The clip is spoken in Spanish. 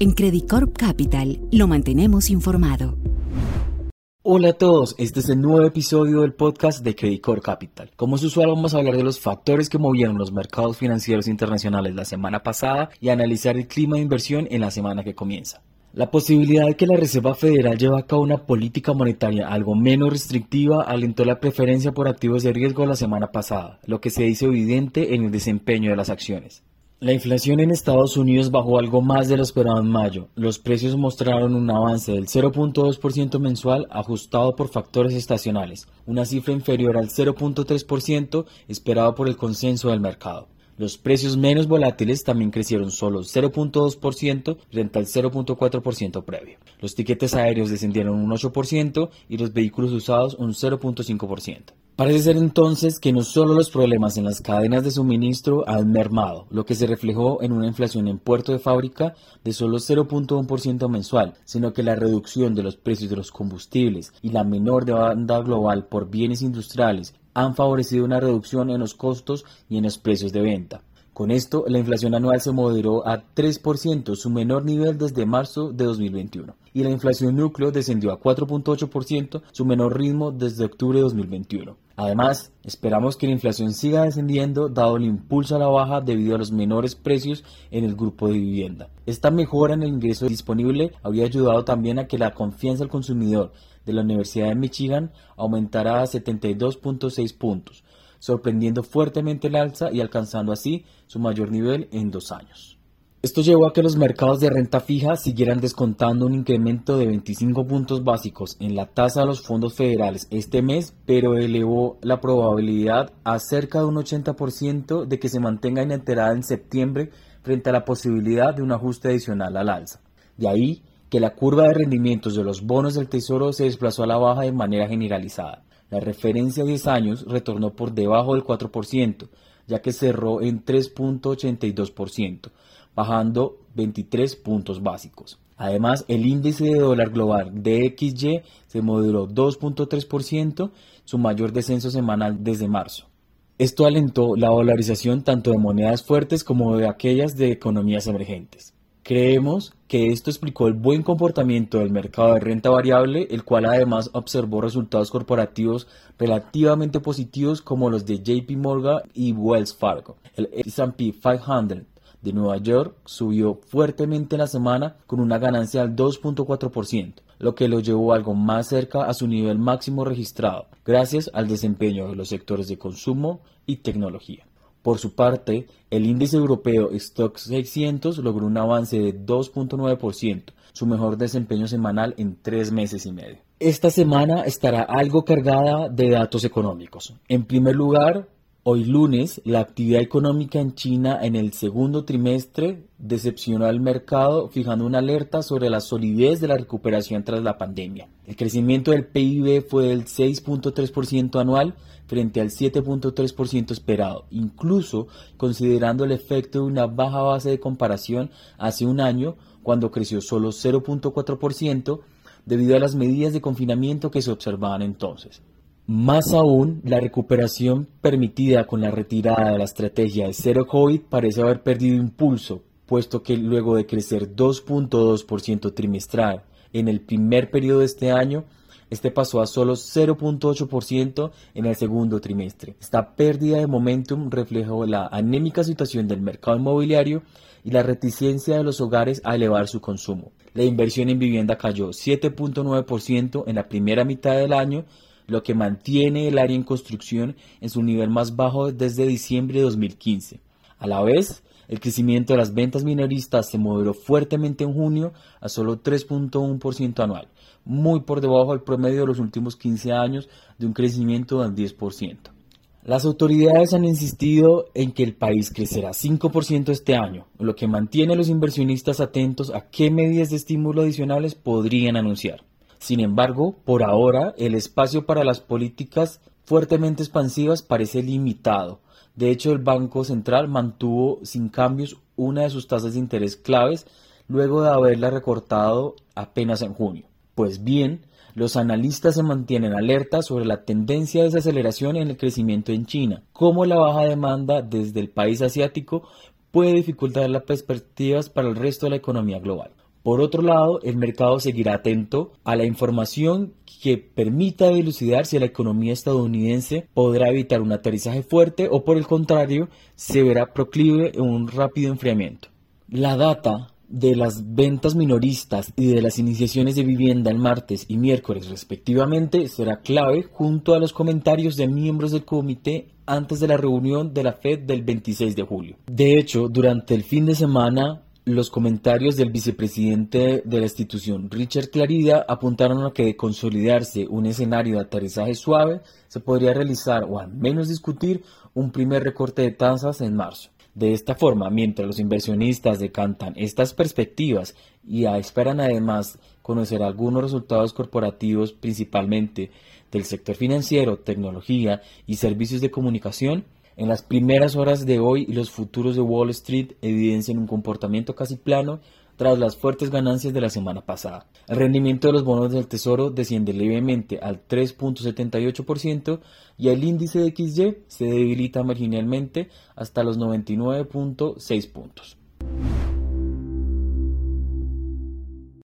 En Credit Corp Capital lo mantenemos informado. Hola a todos, este es el nuevo episodio del podcast de Credit Corp Capital. Como es usual vamos a hablar de los factores que movieron los mercados financieros internacionales la semana pasada y analizar el clima de inversión en la semana que comienza. La posibilidad de que la Reserva Federal lleve a cabo una política monetaria algo menos restrictiva alentó la preferencia por activos de riesgo la semana pasada, lo que se hizo evidente en el desempeño de las acciones. La inflación en Estados Unidos bajó algo más de lo esperado en mayo. Los precios mostraron un avance del 0.2% mensual ajustado por factores estacionales, una cifra inferior al 0.3% esperado por el consenso del mercado. Los precios menos volátiles también crecieron solo 0.2% frente al 0.4% previo. Los tiquetes aéreos descendieron un 8% y los vehículos usados un 0.5%. Parece ser entonces que no solo los problemas en las cadenas de suministro han mermado, lo que se reflejó en una inflación en puerto de fábrica de solo 0.1% mensual, sino que la reducción de los precios de los combustibles y la menor demanda global por bienes industriales han favorecido una reducción en los costos y en los precios de venta. Con esto, la inflación anual se moderó a 3%, su menor nivel desde marzo de 2021, y la inflación núcleo descendió a 4.8%, su menor ritmo desde octubre de 2021. Además, esperamos que la inflación siga descendiendo dado el impulso a la baja debido a los menores precios en el grupo de vivienda. Esta mejora en el ingreso disponible habría ayudado también a que la confianza del consumidor de la Universidad de Michigan aumentara a 72.6 puntos, sorprendiendo fuertemente el alza y alcanzando así su mayor nivel en dos años. Esto llevó a que los mercados de renta fija siguieran descontando un incremento de 25 puntos básicos en la tasa de los fondos federales este mes, pero elevó la probabilidad a cerca de un 80% de que se mantenga inalterada en septiembre frente a la posibilidad de un ajuste adicional al alza. De ahí que la curva de rendimientos de los bonos del Tesoro se desplazó a la baja de manera generalizada. La referencia a 10 años retornó por debajo del 4%, ya que cerró en 3.82% bajando 23 puntos básicos. Además, el índice de dólar global DXY se moderó 2.3%, su mayor descenso semanal desde marzo. Esto alentó la dolarización tanto de monedas fuertes como de aquellas de economías emergentes. Creemos que esto explicó el buen comportamiento del mercado de renta variable, el cual además observó resultados corporativos relativamente positivos como los de JP Morgan y Wells Fargo. El S&P 500 de Nueva York subió fuertemente en la semana con una ganancia del 2.4%, lo que lo llevó algo más cerca a su nivel máximo registrado, gracias al desempeño de los sectores de consumo y tecnología. Por su parte, el índice europeo Stock 600 logró un avance de 2.9%, su mejor desempeño semanal en tres meses y medio. Esta semana estará algo cargada de datos económicos. En primer lugar, Hoy lunes, la actividad económica en China en el segundo trimestre decepcionó al mercado, fijando una alerta sobre la solidez de la recuperación tras la pandemia. El crecimiento del PIB fue del 6.3% anual frente al 7.3% esperado, incluso considerando el efecto de una baja base de comparación hace un año, cuando creció solo 0.4% debido a las medidas de confinamiento que se observaban entonces. Más aún, la recuperación permitida con la retirada de la estrategia de cero COVID parece haber perdido impulso, puesto que luego de crecer 2.2% trimestral en el primer periodo de este año, este pasó a solo 0.8% en el segundo trimestre. Esta pérdida de momentum reflejó la anémica situación del mercado inmobiliario y la reticencia de los hogares a elevar su consumo. La inversión en vivienda cayó 7.9% en la primera mitad del año, lo que mantiene el área en construcción en su nivel más bajo desde diciembre de 2015. A la vez, el crecimiento de las ventas minoristas se moderó fuertemente en junio a solo 3.1% anual, muy por debajo del promedio de los últimos 15 años de un crecimiento del 10%. Las autoridades han insistido en que el país crecerá 5% este año, lo que mantiene a los inversionistas atentos a qué medidas de estímulo adicionales podrían anunciar. Sin embargo, por ahora, el espacio para las políticas fuertemente expansivas parece limitado. De hecho, el Banco Central mantuvo sin cambios una de sus tasas de interés claves luego de haberla recortado apenas en junio. Pues bien, los analistas se mantienen alerta sobre la tendencia de desaceleración en el crecimiento en China, como la baja demanda desde el país asiático puede dificultar las perspectivas para el resto de la economía global. Por otro lado, el mercado seguirá atento a la información que permita dilucidar si la economía estadounidense podrá evitar un aterrizaje fuerte o por el contrario se verá proclive en un rápido enfriamiento. La data de las ventas minoristas y de las iniciaciones de vivienda el martes y miércoles respectivamente será clave junto a los comentarios de miembros del comité antes de la reunión de la Fed del 26 de julio. De hecho, durante el fin de semana los comentarios del vicepresidente de la institución, Richard Clarida, apuntaron a que de consolidarse un escenario de aterrizaje suave, se podría realizar o al menos discutir un primer recorte de tasas en marzo. De esta forma, mientras los inversionistas decantan estas perspectivas y esperan además conocer algunos resultados corporativos principalmente del sector financiero, tecnología y servicios de comunicación, en las primeras horas de hoy, los futuros de Wall Street evidencian un comportamiento casi plano tras las fuertes ganancias de la semana pasada. El rendimiento de los bonos del Tesoro desciende levemente al 3.78% y el índice de XY se debilita marginalmente hasta los 99.6 puntos.